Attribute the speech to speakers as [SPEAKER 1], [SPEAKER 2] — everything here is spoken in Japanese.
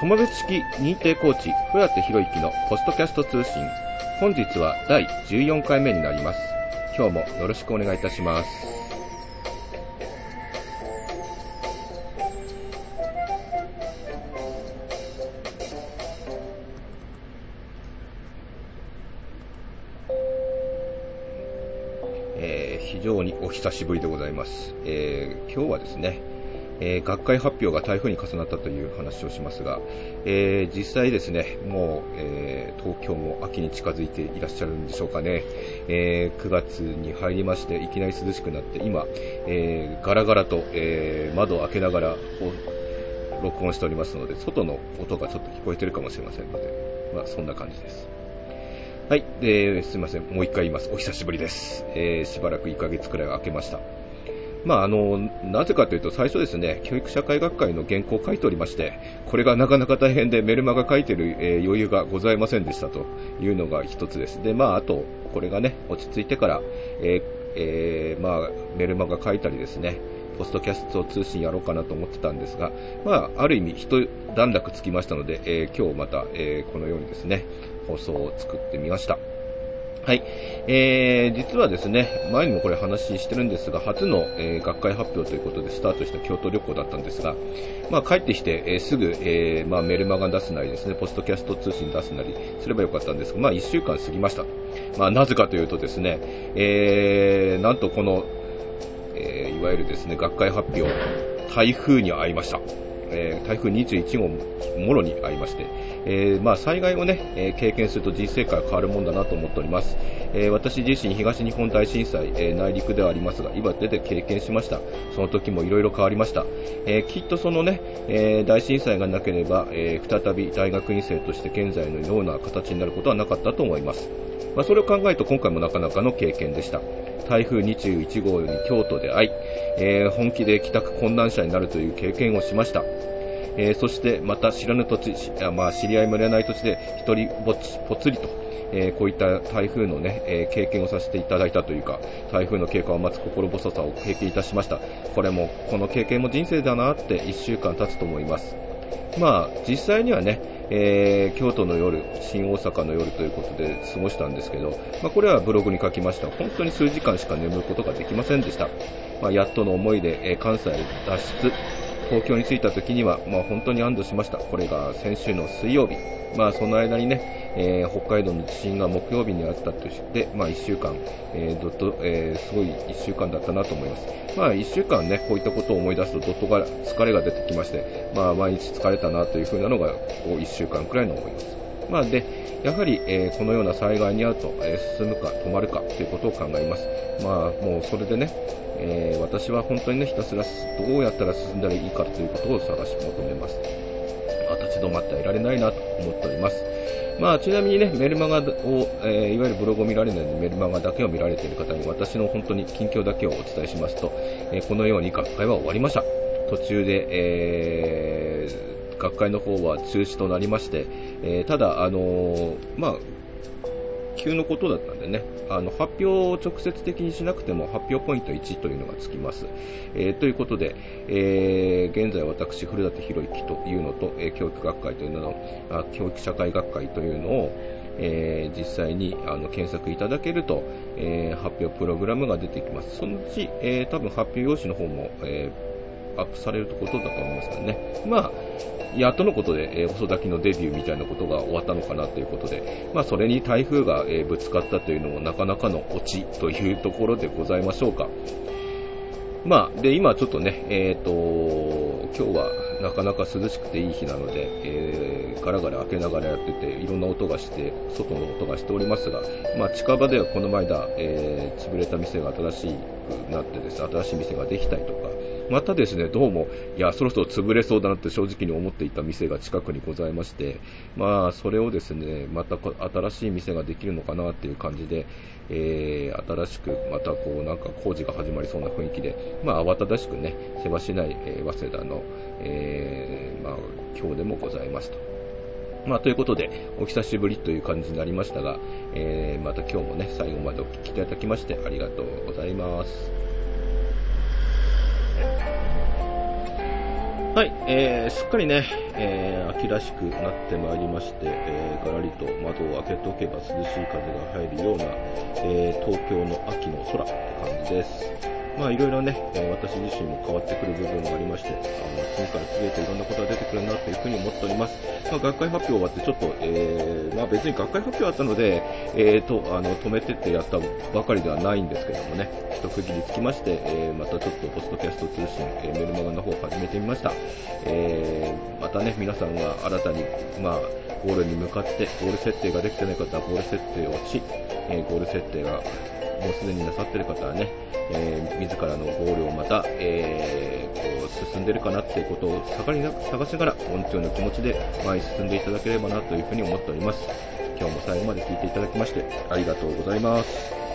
[SPEAKER 1] 友別式認定コーチ、古舘博之のポストキャスト通信。本日は第14回目になります。今日もよろしくお願いいたします。えー非常にお久しぶりでございます。えー今日はですね、えー学会発表が台風に重なったという話をしますが、えー実際ですね、もう、えー東京も秋に近づいていらっしゃるんでしょうかね。えー9月に入りまして、いきなり涼しくなって、今、えーガラガラと、えー窓を開けながら録音しておりますので、外の音がちょっと聞こえてるかもしれませんので、まあそんな感じです。はい、えーすみません、もう一回言います。お久しぶりです。えーしばらく1ヶ月くらい空けました。まあ、あの、なぜかというと、最初ですね、教育社会学会の原稿を書いておりまして、これがなかなか大変でメルマガ書いてる、えー余裕がございませんでしたというのが一つです。で、まあ、あと、これがね、落ち着いてから、えーえーまあ、メルマガ書いたりですね、ポストキャスト通信やろうかなと思ってたんですが、まあ、ある意味、一段落つきましたので、えー今日また、えーこのようにですね、放送を作ってみました。はい。えー、実はですね、前にもこれ話してるんですが、初の、えー学会発表ということでスタートした京都旅行だったんですが、まあ帰ってきて、えーすぐ、えーまあメルマガ出すなりですね、ポストキャスト通信出すなりすればよかったんですが、まあ1週間過ぎました。まあなぜかというとですね、えー、なんとこの、えーいわゆるですね、学会発表、台風に遭いました。えー台風21号もろに遭いまして、えーまあ、災害をね、え経験すると人生観が変わるもんだなと思っております。えー私自身東日本大震災、え内陸ではありますが、岩手で経験しました。その時もいろいろ変わりました。えきっとそのね、え大震災がなければ、え再び大学院生として現在のような形になることはなかったと思います。まあ、それを考えると今回もなかなかの経験でした。台風21号に京都で会い、えー本気で帰宅困難者になるという経験をしました。えーそしてまた知らぬ土地、あまあ、知り合いもいらない土地で一人ぼっち、ぽつりと、えーこういった台風のね、えー経験をさせていただいたというか、台風の経過を待つ心細さを経験いたしました。これも、この経験も人生だなって一週間経つと思います。まあ、実際にはね、えー京都の夜、新大阪の夜ということで過ごしたんですけど、まあ、これはブログに書きました。本当に数時間しか眠ることができませんでした。まあ、やっとの思いで、えー関西脱出、東京に着いた時には、まあ、本当に安堵しました。これが先週の水曜日。まあ、その間にね、えー北海道の地震が木曜日にあったとして、まあ、1週間、えーどっと、えーすごい1週間だったなと思います。まあ、1週間ね、こういったことを思い出すと、どっとが疲れが出てきまして、まあ、毎日疲れたなというふうなのが、こう1週間くらいの思います。まあ、で、やはり、えーこのような災害に遭うと、えー進むか止まるかということを考えます。まあ、もうそれでね、えー私は本当にね、ひたすらどうやったら進んだらいいかということを探し求めます。まあ立ち止まってはいられないなと思っております。まあ、ちなみにね、メルマガを、えーいわゆるブログを見られないので、メルマガだけを見られている方に、私の本当に近況だけをお伝えしますと、えーこのように学会は終わりました。途中で、えー学会の方は中止となりまして、えーただ、あのーまあ、急のことだったんでね、あの発表を直接的にしなくても発表ポイント1というのがつきます。えーということで、えー現在私、古舘博之というのと、え教育学会というののあ、教育社会学会というのを、え実際にあの検索いただけると、え発表プログラムが出てきます。そのうち、え多分発表用紙の方も、えーアップされることだと思いますからね。まあ、やっとのことで、えー細咲きのデビューみたいなことが終わったのかなということで、まあ、それに台風が、えーぶつかったというのもなかなかのオチというところでございましょうか。まあ、で、今ちょっとね、えっ、と、今日はなかなか涼しくていい日なので、えーガラガラ開けながらやってて、いろんな音がして、外の音がしておりますが、まあ、近場ではこの間、えー潰れた店が新しくなってです、新しい店ができたりとか、またですね、どうも、いや、そろそろ潰れそうだなって正直に思っていた店が近くにございまして、まあ、それをですね、また新しい店ができるのかなっていう感じで、えー新しくまたこう、なんか工事が始まりそうな雰囲気で、まあ、慌ただしくね、せわしない、えー早稲田の、えーまあ、今日でもございますと。まあ、ということで、お久しぶりという感じになりましたが、えーまた今日もね、最後までお聞きいただきましてありがとうございます。はい、えー、すっかりね、えー、秋らしくなってまいりまして、えー、がらりと窓を開けておけば涼しい風が入るような、えー、東京の秋の空って感じです。まあいろいろね、私自身も変わってくる部分がありまして、あの次から次へといろんなことが出てくるなというふうに思っております。まあ、学会発表終わってちょっと、えー、まあ別に学会発表あったので、えーと、あの、止めてってやったばかりではないんですけどもね、一区切りつきまして、えー、またちょっとポストキャスト通信、えー、メルマガの方を始めてみました。えー、またね、皆さんが新たに、まあ、ゴールに向かって、ゴール設定ができてない方はゴール設定をし、え、ゴール設定がもうすでになさってる方はね、えー、自らのゴールをまた、えー、こう進んでるかなっていうことを探りな探しながら、本当の気持ちで前に進んでいただければなというふうに思っております。今日も最後まで聞いていただきまして、ありがとうございます。